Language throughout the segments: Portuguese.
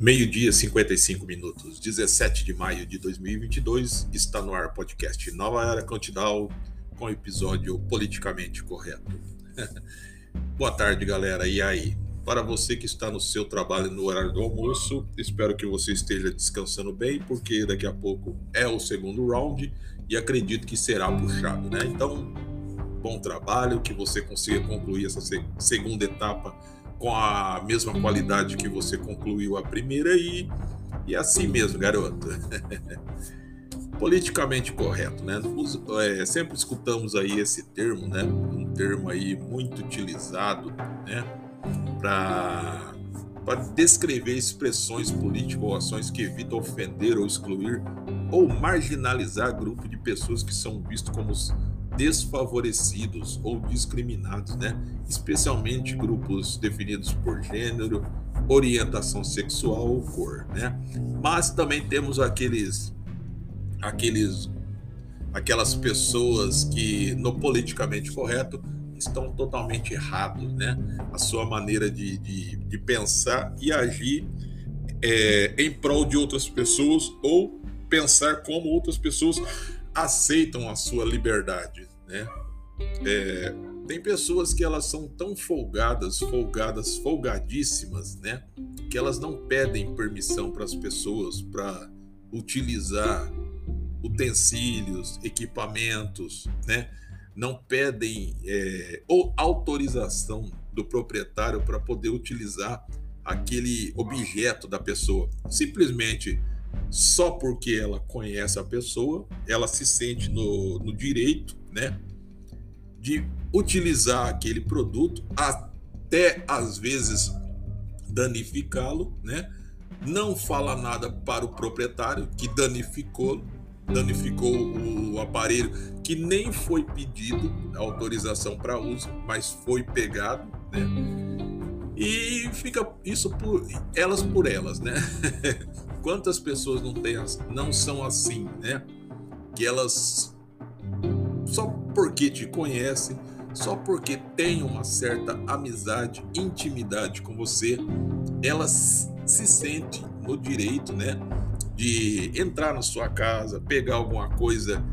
Meio-dia, 55 minutos, 17 de maio de 2022, está no ar podcast Nova Era Countdown com episódio politicamente correto. Boa tarde, galera. E aí? Para você que está no seu trabalho no horário do almoço, espero que você esteja descansando bem, porque daqui a pouco é o segundo round e acredito que será puxado, né? Então, bom trabalho, que você consiga concluir essa segunda etapa com a mesma qualidade que você concluiu a primeira e, e assim mesmo, garoto. Politicamente correto, né? É, sempre escutamos aí esse termo, né? Um termo aí muito utilizado, né? Para para descrever expressões políticas ou ações que evitam ofender ou excluir ou marginalizar grupo de pessoas que são vistos como desfavorecidos ou discriminados, né? especialmente grupos definidos por gênero, orientação sexual ou cor. Né? Mas também temos aqueles, aqueles, aquelas pessoas que no politicamente correto estão totalmente errados, né? A sua maneira de, de, de pensar e agir é, em prol de outras pessoas ou pensar como outras pessoas aceitam a sua liberdade, né? É, tem pessoas que elas são tão folgadas, folgadas, folgadíssimas, né? Que elas não pedem permissão para as pessoas para utilizar utensílios, equipamentos, né? Não pedem é, ou autorização do proprietário para poder utilizar aquele objeto da pessoa. Simplesmente só porque ela conhece a pessoa, ela se sente no, no direito, né, de utilizar aquele produto até às vezes danificá-lo, né? Não fala nada para o proprietário que danificou, danificou o aparelho que nem foi pedido autorização para uso, mas foi pegado, né? E fica isso por elas por elas, né? Quantas pessoas não têm, não são assim, né? Que elas só porque te conhecem, só porque têm uma certa amizade, intimidade com você, elas se sentem no direito, né, de entrar na sua casa, pegar alguma coisa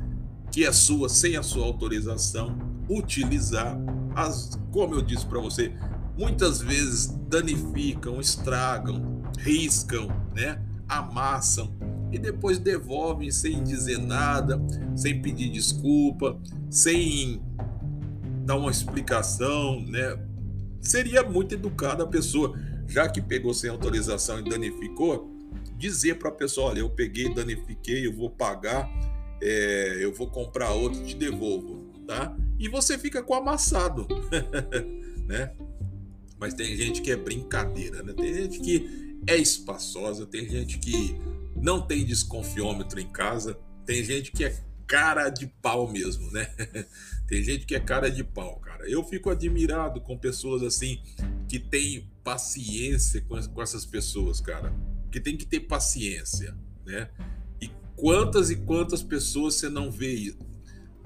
que é sua sem a sua autorização, utilizar as, como eu disse para você, muitas vezes danificam, estragam, riscam, né? Amassam e depois devolvem sem dizer nada, sem pedir desculpa, sem dar uma explicação, né? Seria muito educada a pessoa, já que pegou sem autorização e danificou, dizer para a pessoa: olha, eu peguei, danifiquei, eu vou pagar, é, eu vou comprar outro, te devolvo, tá? E você fica com amassado, né? Mas tem gente que é brincadeira, né? Tem gente que é espaçosa, tem gente que não tem desconfiômetro em casa, tem gente que é cara de pau mesmo, né? tem gente que é cara de pau, cara. Eu fico admirado com pessoas assim que têm paciência com, essas pessoas, cara. Que tem que ter paciência, né? E quantas e quantas pessoas você não vê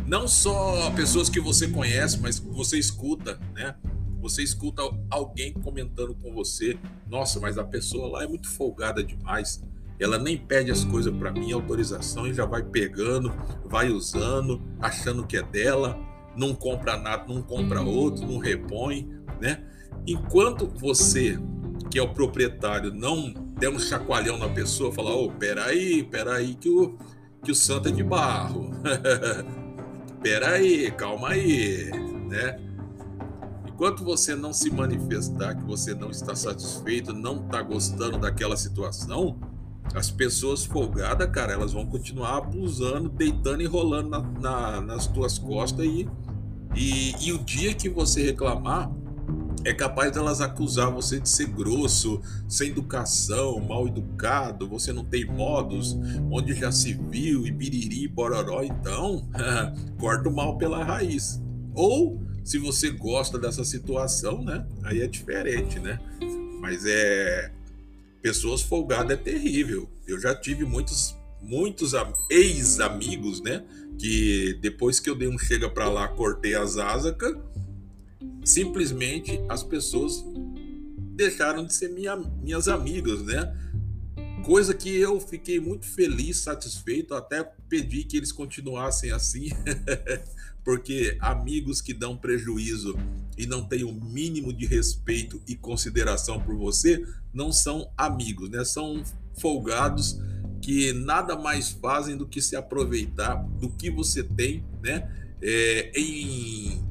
não só pessoas que você conhece, mas que você escuta, né? Você escuta alguém comentando com você, nossa, mas a pessoa lá é muito folgada demais. Ela nem pede as coisas para mim, autorização, e já vai pegando, vai usando, achando que é dela, não compra nada, não compra outro, não repõe, né? Enquanto você, que é o proprietário, não der um chacoalhão na pessoa, falar, ô, oh, peraí, peraí, que o, que o santo é de barro. peraí, calma aí, né? Enquanto você não se manifestar que você não está satisfeito, não está gostando daquela situação, as pessoas folgadas, cara, elas vão continuar abusando, deitando e rolando na, na, nas tuas costas e, e, e o dia que você reclamar, é capaz delas acusar você de ser grosso, sem educação, mal educado, você não tem modos, onde já se viu, e biriri, bororó, então, corta o mal pela raiz. Ou se você gosta dessa situação, né? Aí é diferente, né? Mas é pessoas folgadas é terrível. Eu já tive muitos muitos ex-amigos, né? Que depois que eu dei um chega para lá, cortei as asas, simplesmente as pessoas deixaram de ser minha, minhas amigas, né? Coisa que eu fiquei muito feliz, satisfeito, até pedi que eles continuassem assim, porque amigos que dão prejuízo e não têm o mínimo de respeito e consideração por você não são amigos, né? São folgados que nada mais fazem do que se aproveitar do que você tem, né? É, em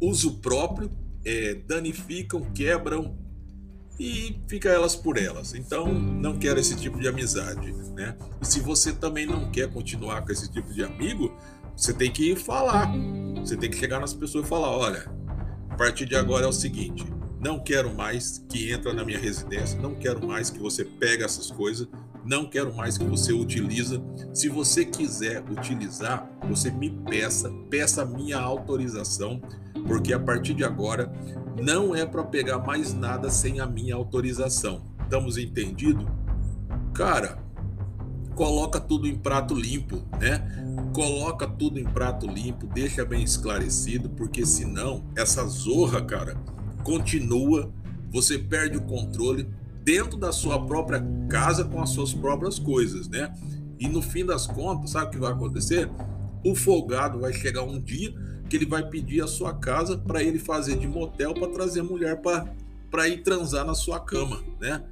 uso próprio, é, danificam, quebram e fica elas por elas. Então, não quero esse tipo de amizade, né? E se você também não quer continuar com esse tipo de amigo, você tem que falar. Você tem que chegar nas pessoas e falar: olha, a partir de agora é o seguinte, não quero mais que entra na minha residência, não quero mais que você pega essas coisas, não quero mais que você utiliza. Se você quiser utilizar, você me peça, peça minha autorização, porque a partir de agora não é para pegar mais nada sem a minha autorização. Estamos entendido? Cara, coloca tudo em prato limpo, né? Coloca tudo em prato limpo, deixa bem esclarecido, porque senão essa zorra, cara, continua, você perde o controle dentro da sua própria casa com as suas próprias coisas, né? E no fim das contas, sabe o que vai acontecer? O folgado vai chegar um dia que ele vai pedir a sua casa para ele fazer de motel para trazer mulher para ir transar na sua cama, né?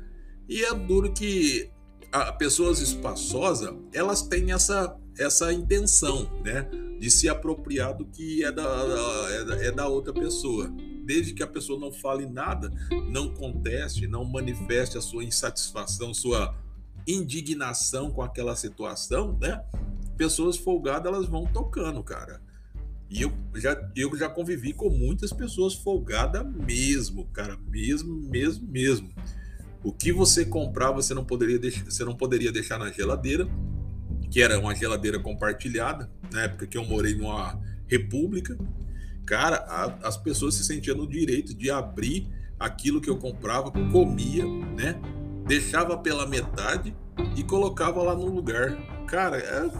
E é duro que a, pessoas espaçosas, elas têm essa, essa intenção, né? De se apropriar do que é da, é da, é da outra pessoa. Desde que a pessoa não fale nada, não conteste, não manifeste a sua insatisfação, sua indignação com aquela situação, né? Pessoas folgadas, elas vão tocando, cara. E eu já, eu já convivi com muitas pessoas folgadas mesmo, cara, mesmo, mesmo, mesmo. O que você comprar, você não poderia deixar, você não poderia deixar na geladeira, que era uma geladeira compartilhada, na época que eu morei numa república. Cara, a, as pessoas se sentiam no direito de abrir aquilo que eu comprava, comia, né? Deixava pela metade e colocava lá no lugar. Cara, é,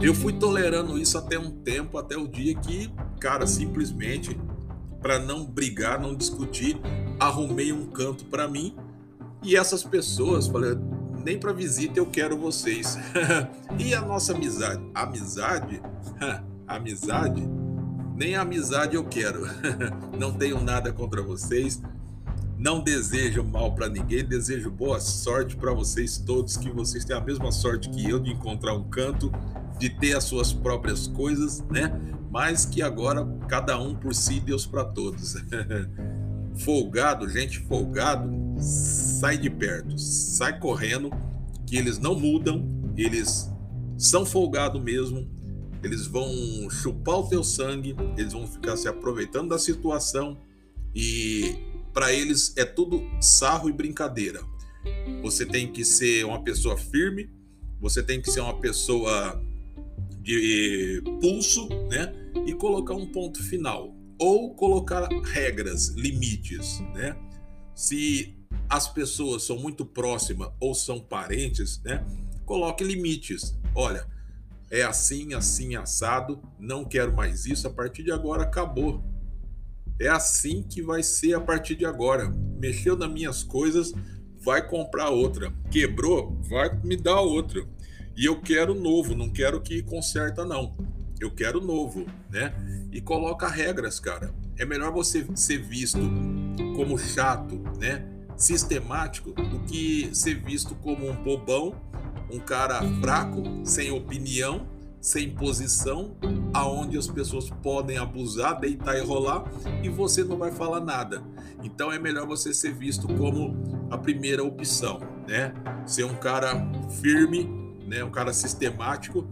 eu fui tolerando isso até um tempo, até o dia que, cara, simplesmente para não brigar, não discutir, arrumei um canto para mim e essas pessoas, falei, nem para visita eu quero vocês. e a nossa amizade, amizade, amizade, nem a amizade eu quero. não tenho nada contra vocês. Não desejo mal para ninguém, desejo boa sorte para vocês todos, que vocês tenham a mesma sorte que eu de encontrar um canto de ter as suas próprias coisas, né? Mas que agora cada um por si, Deus para todos. Folgado, gente folgado, sai de perto, sai correndo, que eles não mudam, eles são folgados mesmo, eles vão chupar o teu sangue, eles vão ficar se aproveitando da situação e para eles é tudo sarro e brincadeira. Você tem que ser uma pessoa firme, você tem que ser uma pessoa de pulso, né? E colocar um ponto final ou colocar regras, limites, né? Se as pessoas são muito próximas ou são parentes, né? Coloque limites. Olha, é assim, assim, assado, não quero mais isso, a partir de agora acabou. É assim que vai ser a partir de agora. Mexeu nas minhas coisas, vai comprar outra. Quebrou, vai me dar outra. E eu quero novo, não quero que conserta, não. Eu quero novo, né? E coloca regras, cara. É melhor você ser visto como chato, né? Sistemático, do que ser visto como um bobão, um cara fraco, sem opinião, sem posição, aonde as pessoas podem abusar, deitar e rolar e você não vai falar nada. Então é melhor você ser visto como a primeira opção, né? Ser um cara firme, né? Um cara sistemático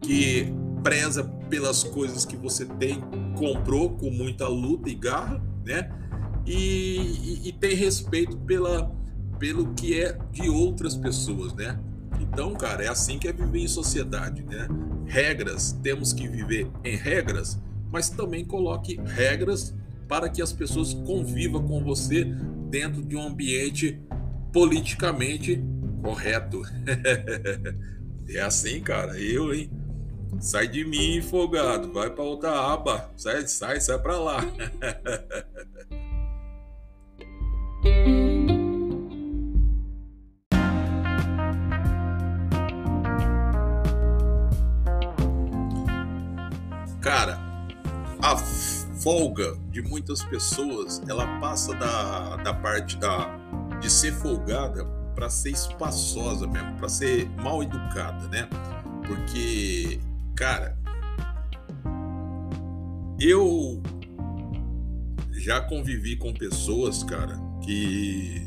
que preza pelas coisas que você tem, comprou com muita luta e garra, né? E, e, e tem respeito pela, pelo que é de outras pessoas, né? Então, cara, é assim que é viver em sociedade, né? Regras, temos que viver em regras, mas também coloque regras para que as pessoas convivam com você dentro de um ambiente politicamente correto. É assim, cara. Eu, hein? Sai de mim, folgado, vai para outra aba. Sai, sai, sai para lá. Cara, a folga de muitas pessoas, ela passa da, da parte da de ser folgada para ser espaçosa mesmo, para ser mal educada, né? Porque cara, eu já convivi com pessoas, cara, que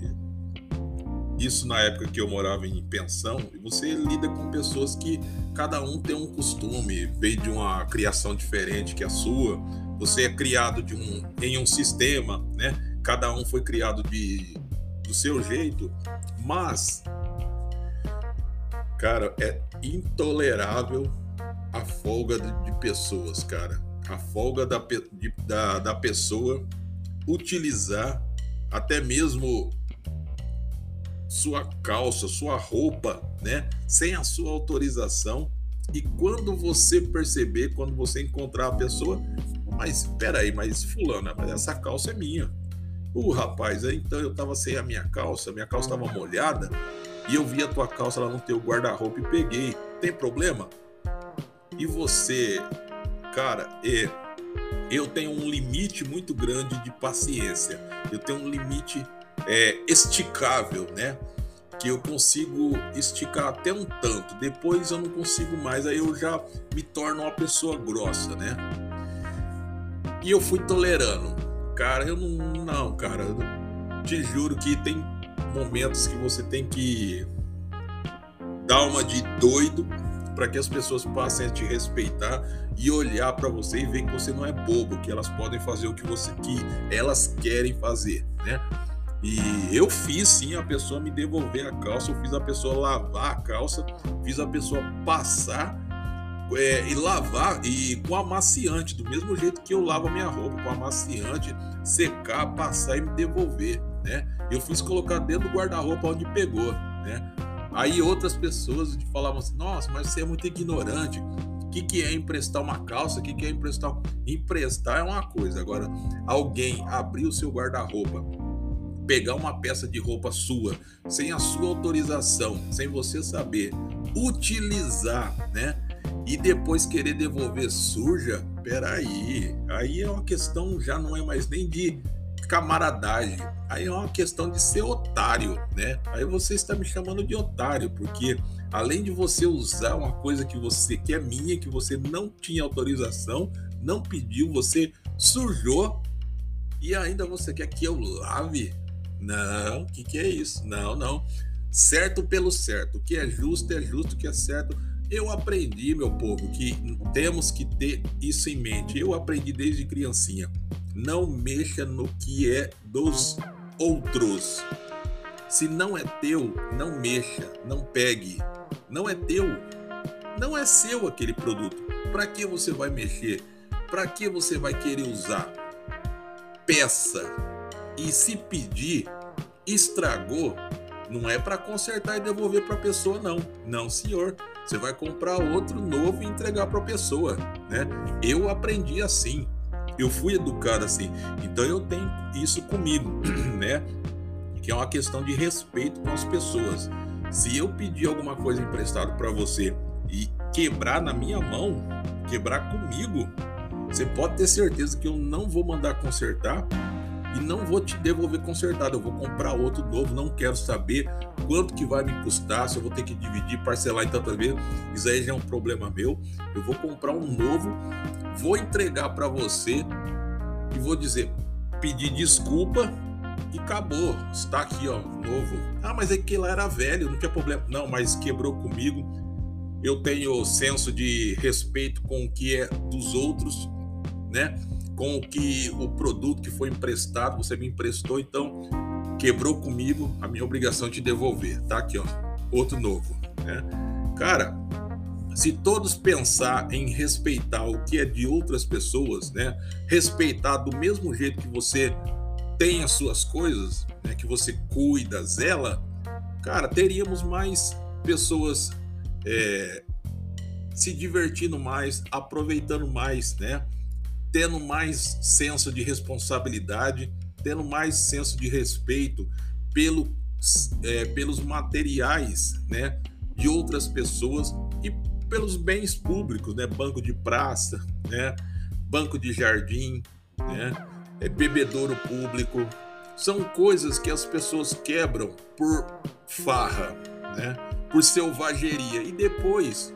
isso na época que eu morava em pensão, você lida com pessoas que cada um tem um costume, veio de uma criação diferente que a sua, você é criado de um, em um sistema, né? Cada um foi criado de, do seu jeito, mas, cara, é intolerável a folga de, pessoas, cara. A folga da, de, da, da pessoa utilizar até mesmo sua calça, sua roupa, né, sem a sua autorização. E quando você perceber, quando você encontrar a pessoa, mas peraí, mas fulana, mas essa calça é minha. O uh, rapaz, então eu tava sem a minha calça, minha calça tava molhada e eu vi a tua calça lá no teu guarda-roupa e peguei. Tem problema? E você, cara, é, eu tenho um limite muito grande de paciência. Eu tenho um limite é, esticável, né? Que eu consigo esticar até um tanto, depois eu não consigo mais, aí eu já me torno uma pessoa grossa, né? E eu fui tolerando. Cara, eu não. Não, cara, eu te juro que tem momentos que você tem que dar uma de doido para que as pessoas passem a te respeitar e olhar para você e ver que você não é bobo, que elas podem fazer o que você que elas querem fazer, né? E eu fiz sim a pessoa me devolver a calça, eu fiz a pessoa lavar a calça, fiz a pessoa passar é, e lavar e com amaciante, do mesmo jeito que eu lavo a minha roupa, com amaciante, secar, passar e me devolver, né? Eu fiz colocar dentro do guarda-roupa onde pegou, né? Aí outras pessoas falavam assim: Nossa, mas você é muito ignorante. O que, que é emprestar uma calça? O que, que é emprestar? Emprestar é uma coisa. Agora, alguém abrir o seu guarda-roupa, pegar uma peça de roupa sua, sem a sua autorização, sem você saber, utilizar, né? E depois querer devolver suja, peraí. Aí é uma questão, já não é mais nem de camaradagem. Aí é uma questão de ser otário, né? Aí você está me chamando de otário, porque além de você usar uma coisa que você que é minha, que você não tinha autorização, não pediu, você sujou e ainda você quer que eu lave? Não, o que, que é isso? Não, não. Certo pelo certo. O que é justo é justo, o que é certo. Eu aprendi, meu povo, que temos que ter isso em mente. Eu aprendi desde criancinha. Não mexa no que é dos outros. Se não é teu, não mexa, não pegue. Não é teu, não é seu aquele produto. Para que você vai mexer? Para que você vai querer usar? Peça e se pedir, estragou, não é para consertar e devolver para a pessoa, não. Não, senhor. Você vai comprar outro novo e entregar para a pessoa, né? Eu aprendi assim. Eu fui educado assim. Então eu tenho isso comigo, né? Que é uma questão de respeito com as pessoas. Se eu pedir alguma coisa emprestada para você e quebrar na minha mão, quebrar comigo, você pode ter certeza que eu não vou mandar consertar e não vou te devolver consertado, eu vou comprar outro novo, não quero saber quanto que vai me custar, se eu vou ter que dividir, parcelar em tantas vezes, isso aí já é um problema meu. Eu vou comprar um novo, vou entregar para você e vou dizer, pedir desculpa e acabou. Está aqui, ó, novo. Ah, mas é que lá era velho, não tinha problema. Não, mas quebrou comigo. Eu tenho senso de respeito com o que é dos outros, né? Com o que o produto que foi emprestado, você me emprestou, então quebrou comigo, a minha obrigação te devolver. Tá aqui, ó, outro novo, né? Cara, se todos pensar em respeitar o que é de outras pessoas, né? Respeitar do mesmo jeito que você tem as suas coisas, né? Que você cuida, zela, cara, teríamos mais pessoas é, se divertindo mais, aproveitando mais, né? Tendo mais senso de responsabilidade, tendo mais senso de respeito pelo, é, pelos materiais né, de outras pessoas e pelos bens públicos, né, banco de praça, né, banco de jardim, né? É bebedouro público. São coisas que as pessoas quebram por farra, né? Por selvageria e depois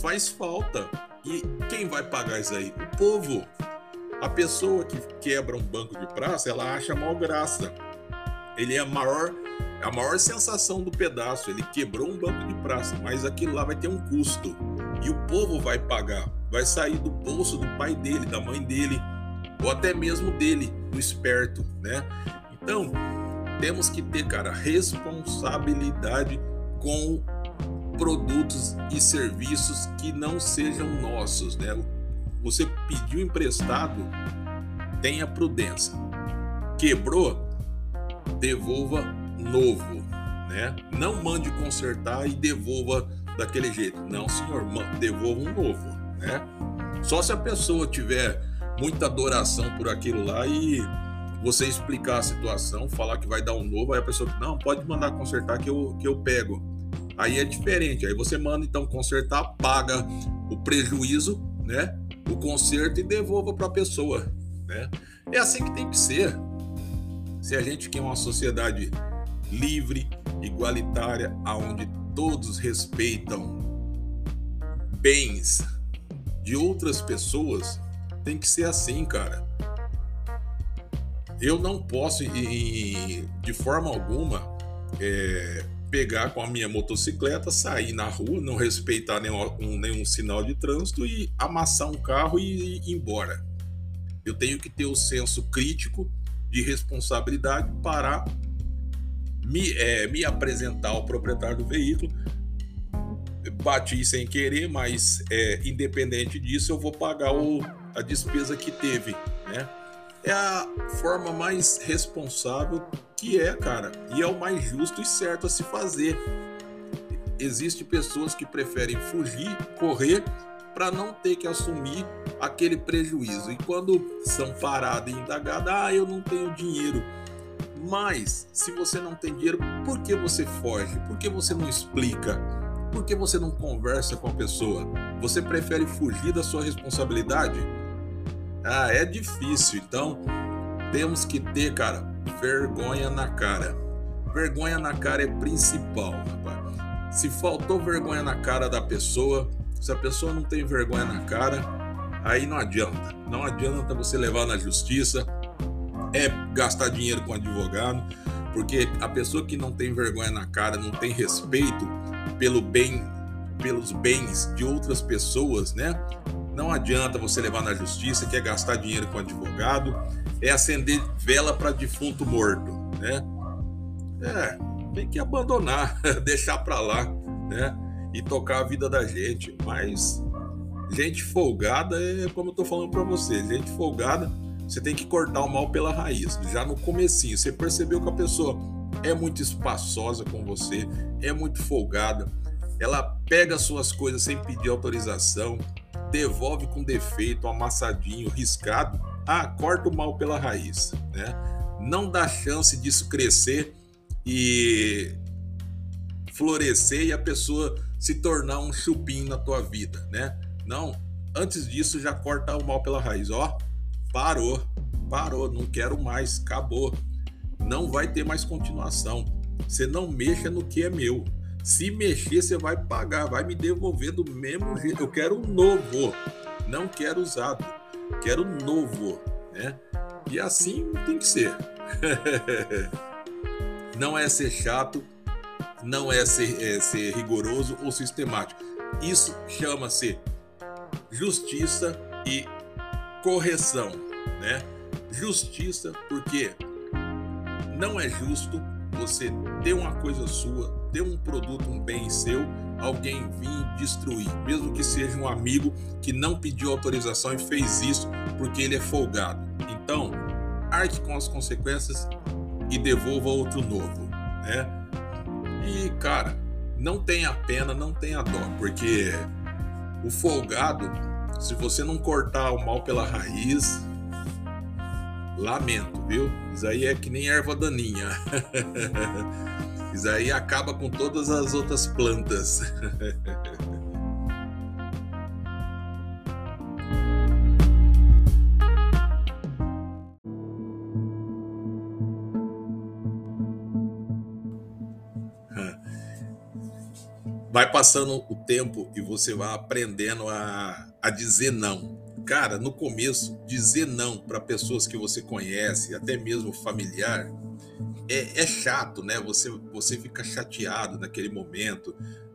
faz falta. E quem vai pagar isso aí? O povo. A pessoa que quebra um banco de praça, ela acha mal graça. Ele é a maior, a maior sensação do pedaço. Ele quebrou um banco de praça, mas aquilo lá vai ter um custo. E o povo vai pagar. Vai sair do bolso do pai dele, da mãe dele, ou até mesmo dele, do esperto, né? Então, temos que ter, cara, responsabilidade com produtos e serviços que não sejam nossos, né? Você pediu emprestado, tenha prudência. Quebrou, devolva novo, né? Não mande consertar e devolva daquele jeito. Não, senhor, devolva um novo, né? Só se a pessoa tiver muita adoração por aquilo lá e você explicar a situação, falar que vai dar um novo, aí a pessoa, não, pode mandar consertar que eu, que eu pego. Aí é diferente. Aí você manda então consertar, paga o prejuízo, né? O conserto e devolva para a pessoa, né? É assim que tem que ser. Se a gente quer uma sociedade livre, igualitária, aonde todos respeitam bens de outras pessoas, tem que ser assim, cara. Eu não posso, de forma alguma, é, pegar com a minha motocicleta, sair na rua, não respeitar nenhum, nenhum sinal de trânsito e amassar um carro e ir embora. Eu tenho que ter o senso crítico de responsabilidade para me, é, me apresentar ao proprietário do veículo. Bati sem querer, mas é, independente disso, eu vou pagar o, a despesa que teve, né? é a forma mais responsável que é, cara, e é o mais justo e certo a se fazer. Existem pessoas que preferem fugir, correr para não ter que assumir aquele prejuízo. E quando são paradas e indagadas, ah, eu não tenho dinheiro. Mas se você não tem dinheiro, por que você foge? Por que você não explica? Por que você não conversa com a pessoa? Você prefere fugir da sua responsabilidade? Ah, é difícil. Então, temos que ter, cara, vergonha na cara. Vergonha na cara é principal, rapaz. Se faltou vergonha na cara da pessoa, se a pessoa não tem vergonha na cara, aí não adianta. Não adianta você levar na justiça, é gastar dinheiro com advogado, porque a pessoa que não tem vergonha na cara, não tem respeito pelo bem, pelos bens de outras pessoas, né? Não adianta você levar na justiça, que é gastar dinheiro com advogado, é acender vela para defunto morto, né? É, tem que abandonar, deixar para lá, né? E tocar a vida da gente. Mas gente folgada é como eu tô falando para você, gente folgada, você tem que cortar o mal pela raiz, já no comecinho. Você percebeu que a pessoa é muito espaçosa com você, é muito folgada, ela pega suas coisas sem pedir autorização, devolve com defeito, amassadinho, riscado, ah, corta o mal pela raiz, né? Não dá chance disso crescer e florescer e a pessoa se tornar um chupim na tua vida, né? Não, antes disso já corta o mal pela raiz, ó, parou, parou, não quero mais, acabou, não vai ter mais continuação. Você não mexa no que é meu, se mexer, você vai pagar, vai me devolver do mesmo jeito. Eu quero novo, não quero usado, quero novo, né? E assim tem que ser. não é ser chato, não é ser, é ser rigoroso ou sistemático. Isso chama-se justiça e correção, né? Justiça porque não é justo você ter uma coisa sua, ter um produto, um bem seu, alguém vir destruir, mesmo que seja um amigo que não pediu autorização e fez isso porque ele é folgado. Então, arque com as consequências e devolva outro novo, né? E cara, não tenha pena, não tenha dó, porque o folgado, se você não cortar o mal pela raiz, Lamento, viu? Isso aí é que nem erva daninha. Isso aí acaba com todas as outras plantas. vai passando o tempo e você vai aprendendo a, a dizer não. Cara, no começo, dizer não para pessoas que você conhece, até mesmo familiar, é, é, chato, né? Você, você fica chateado naquele momento.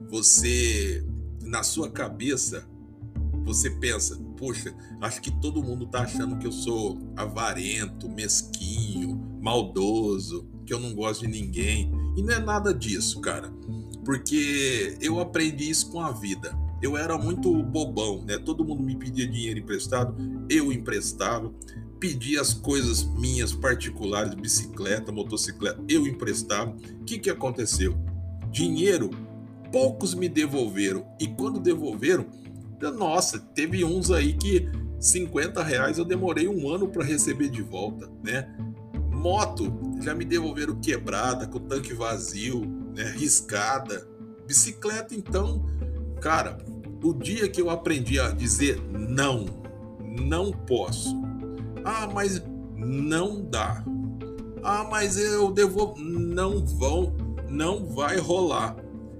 Você, na sua cabeça, você pensa, poxa, acho que todo mundo tá achando que eu sou avarento, mesquinho, maldoso, que eu não gosto de ninguém. E não é nada disso, cara. Porque eu aprendi isso com a vida. Eu era muito bobão, né? Todo mundo me pedia dinheiro emprestado, eu emprestava. Pedia as coisas minhas particulares, bicicleta, motocicleta, eu emprestava. O que, que aconteceu? Dinheiro, poucos me devolveram. E quando devolveram, nossa, teve uns aí que 50 reais eu demorei um ano para receber de volta, né? Moto, já me devolveram quebrada, com tanque vazio, né? riscada. Bicicleta, então, cara, o dia que eu aprendi a dizer não, não posso. Ah, mas não dá. Ah, mas eu devolvo. Não vão, não vai rolar.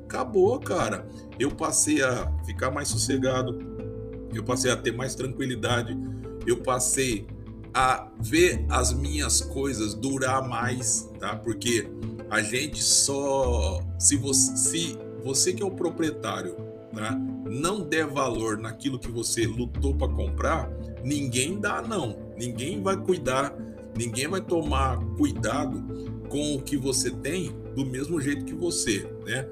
Acabou, cara. Eu passei a ficar mais sossegado, eu passei a ter mais tranquilidade, eu passei a ver as minhas coisas durar mais, tá? Porque a gente só se você, se você que é o proprietário, tá? Não der valor naquilo que você lutou para comprar, ninguém dá não. Ninguém vai cuidar, ninguém vai tomar cuidado com o que você tem do mesmo jeito que você, né?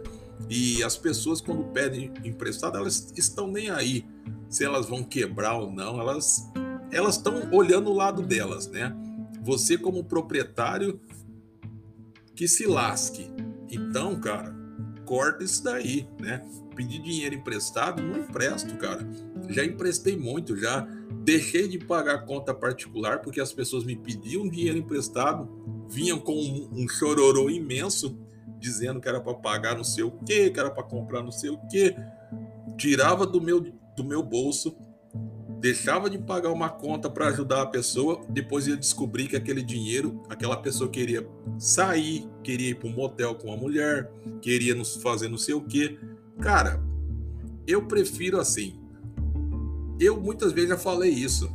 E as pessoas, quando pedem emprestado, elas estão nem aí se elas vão quebrar ou não, elas elas estão olhando o lado delas, né? Você como proprietário que se lasque. Então, cara, corta isso daí, né? Pedir dinheiro emprestado, não empresto, cara. Já emprestei muito, já deixei de pagar conta particular porque as pessoas me pediam dinheiro emprestado, vinham com um, um chororô imenso dizendo que era para pagar não sei o que, que era para comprar não sei o que, tirava do meu, do meu bolso, deixava de pagar uma conta para ajudar a pessoa, depois ia descobrir que aquele dinheiro, aquela pessoa queria sair, queria ir para um motel com a mulher, queria fazer não sei o que. Cara, eu prefiro assim. Eu muitas vezes já falei isso.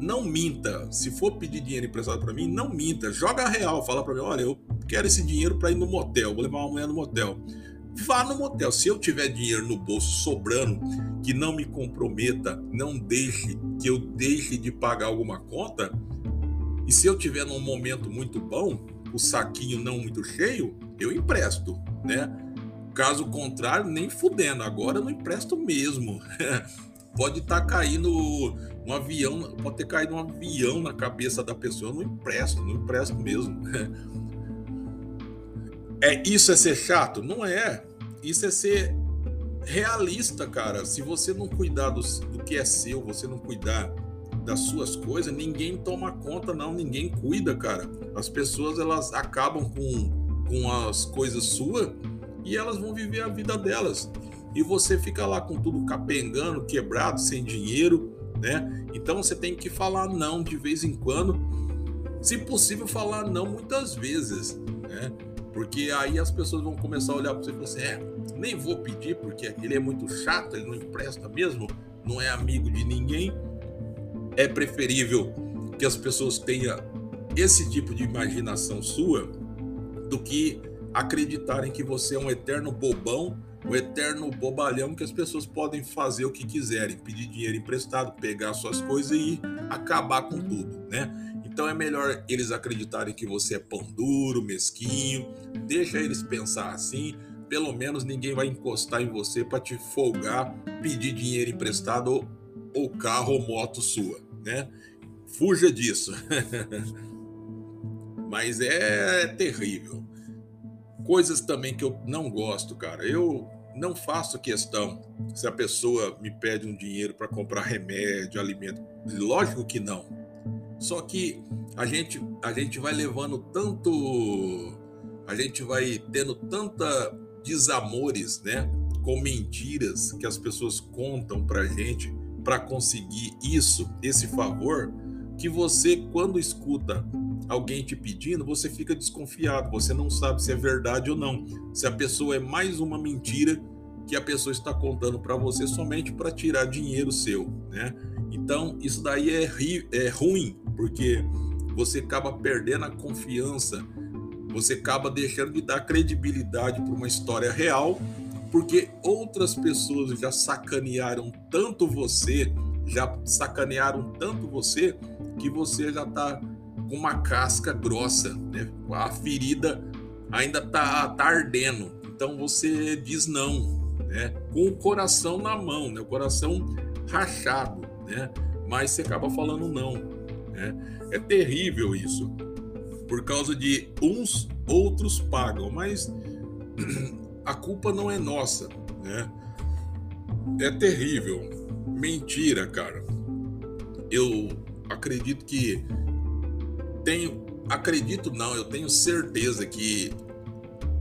Não minta. Se for pedir dinheiro emprestado para mim, não minta. Joga real. Fala para mim, olha, eu quero esse dinheiro para ir no motel, vou levar uma mulher no motel. Vá no motel. Se eu tiver dinheiro no bolso sobrando, que não me comprometa, não deixe que eu deixe de pagar alguma conta, e se eu tiver num momento muito bom, o saquinho não muito cheio, eu empresto, né? Caso contrário, nem fudendo. Agora eu não empresto mesmo. pode estar tá caindo um avião, pode ter caído um avião na cabeça da pessoa. Eu não empresto, não empresto mesmo. É isso é ser chato? Não é. Isso é ser realista, cara. Se você não cuidar do, do que é seu, você não cuidar das suas coisas, ninguém toma conta, não. Ninguém cuida, cara. As pessoas elas acabam com, com as coisas suas e elas vão viver a vida delas. E você fica lá com tudo capengando, quebrado, sem dinheiro, né? Então você tem que falar não de vez em quando. Se possível, falar não muitas vezes, né? Porque aí as pessoas vão começar a olhar para você e falar assim: é, nem vou pedir porque ele é muito chato, ele não empresta mesmo, não é amigo de ninguém. É preferível que as pessoas tenham esse tipo de imaginação sua do que acreditarem que você é um eterno bobão, um eterno bobalhão que as pessoas podem fazer o que quiserem, pedir dinheiro emprestado, pegar suas coisas e acabar com tudo, né? Então é melhor eles acreditarem que você é pão duro, mesquinho. Deixa eles pensar assim. Pelo menos ninguém vai encostar em você para te folgar, pedir dinheiro emprestado ou, ou carro ou moto sua, né? Fuja disso. Mas é terrível. Coisas também que eu não gosto, cara. Eu não faço questão se a pessoa me pede um dinheiro para comprar remédio, alimento. Lógico que não só que a gente, a gente vai levando tanto. A gente vai tendo tanta desamores, né? Com mentiras que as pessoas contam pra gente para conseguir isso, esse favor, que você, quando escuta alguém te pedindo, você fica desconfiado, você não sabe se é verdade ou não. Se a pessoa é mais uma mentira que a pessoa está contando para você somente para tirar dinheiro seu, né? Então, isso daí é, é ruim, porque você acaba perdendo a confiança, você acaba deixando de dar credibilidade para uma história real, porque outras pessoas já sacanearam tanto você, já sacanearam tanto você, que você já está com uma casca grossa, né? A ferida ainda tá, tá ardendo. Então você diz não, né? Com o coração na mão, né? O coração rachado, né? Mas você acaba falando não, né? É terrível isso. Por causa de uns, outros pagam, mas a culpa não é nossa, né? É terrível. Mentira, cara. Eu acredito que tenho, acredito não, eu tenho certeza que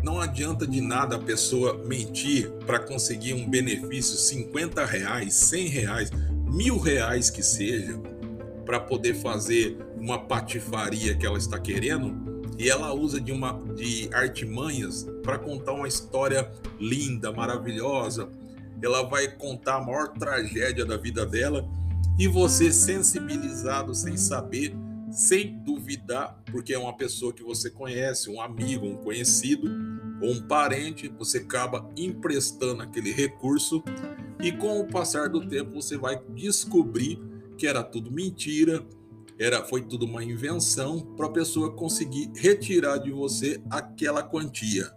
não adianta de nada a pessoa mentir para conseguir um benefício 50 reais, 100 reais, mil reais que seja, para poder fazer uma patifaria que ela está querendo e ela usa de uma de artimanhas para contar uma história linda, maravilhosa. Ela vai contar a maior tragédia da vida dela e você sensibilizado sem saber, sem duvidar, porque é uma pessoa que você conhece, um amigo, um conhecido ou um parente, você acaba emprestando aquele recurso e com o passar do tempo você vai descobrir que era tudo mentira, era foi tudo uma invenção para a pessoa conseguir retirar de você aquela quantia.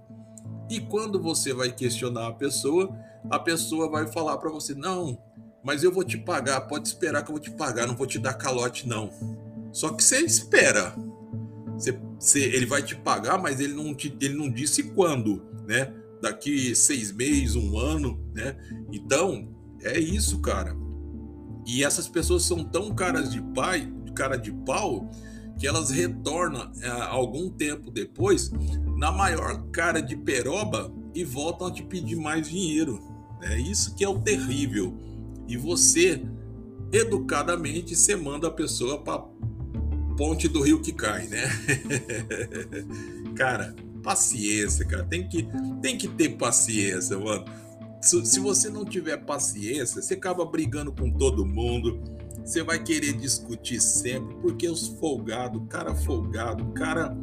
E quando você vai questionar a pessoa, a pessoa vai falar para você: "Não, mas eu vou te pagar, pode esperar que eu vou te pagar, não vou te dar calote não". Só que você espera. Você, você, ele vai te pagar, mas ele não, te, ele não disse quando, né? Daqui seis meses, um ano, né? Então, é isso, cara. E essas pessoas são tão caras de pai, cara de pau que elas retornam é, algum tempo depois na maior cara de peroba e voltam a te pedir mais dinheiro. É isso que é o terrível. E você, educadamente, você manda a pessoa para ponte do rio que cai, né? cara, paciência, cara. Tem que, tem que ter paciência, mano. Se, se você não tiver paciência, você acaba brigando com todo mundo você vai querer discutir sempre, porque os folgados, cara folgado, cara.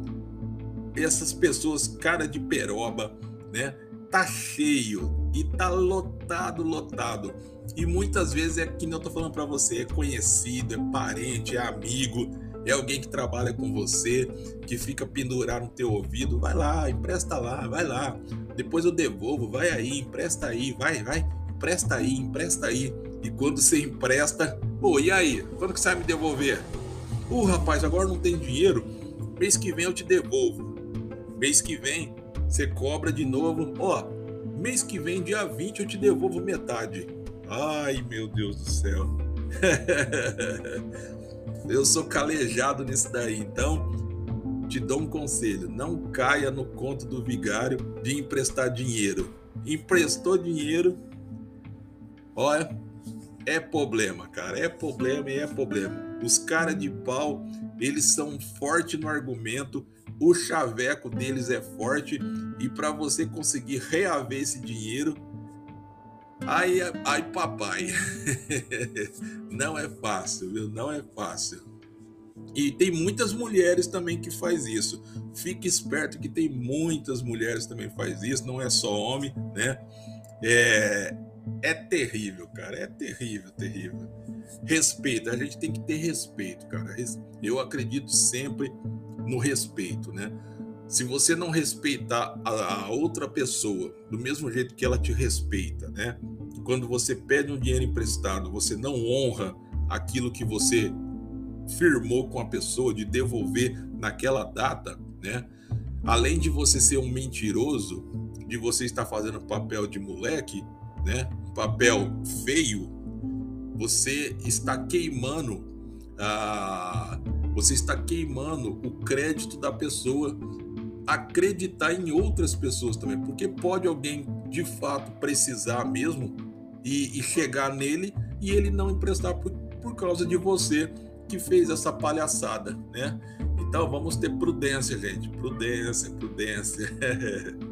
Essas pessoas, cara de peroba, né? Tá cheio e tá lotado, lotado. E muitas vezes é que não tô falando para você, é conhecido, é parente, é amigo, é alguém que trabalha com você, que fica pendurado no teu ouvido, vai lá, empresta lá, vai lá. Depois eu devolvo, vai aí, empresta aí, vai, vai, empresta aí, empresta aí. E quando você empresta, Pô, e aí? Quando que você vai me devolver? Uh, rapaz, agora não tem dinheiro. Mês que vem eu te devolvo. Mês que vem você cobra de novo. Ó, mês que vem, dia 20, eu te devolvo metade. Ai, meu Deus do céu. eu sou calejado nisso daí. Então, te dou um conselho: não caia no conto do vigário de emprestar dinheiro. Emprestou dinheiro, olha, é problema, cara. É problema e é problema. Os caras de pau, eles são fortes no argumento, o chaveco deles é forte e para você conseguir reaver esse dinheiro, ai, ai papai, não é fácil, viu? Não é fácil. E tem muitas mulheres também que faz isso. Fique esperto que tem muitas mulheres também faz isso, não é só homem, né? É, é terrível, cara. É terrível, terrível. Respeito. A gente tem que ter respeito, cara. Eu acredito sempre no respeito, né? Se você não respeitar a, outra pessoa do mesmo jeito que ela te respeita, né? Quando você pede um dinheiro emprestado, você não honra aquilo que você firmou com a pessoa de devolver naquela data, né? Além de você ser um mentiroso, de você estar fazendo papel de moleque, né, papel feio, você está queimando a, você está queimando o crédito da pessoa acreditar em outras pessoas também, porque pode alguém de fato precisar mesmo e, e chegar nele e ele não emprestar por, por causa de você que fez essa palhaçada, né? Então vamos ter prudência, gente, prudência, prudência.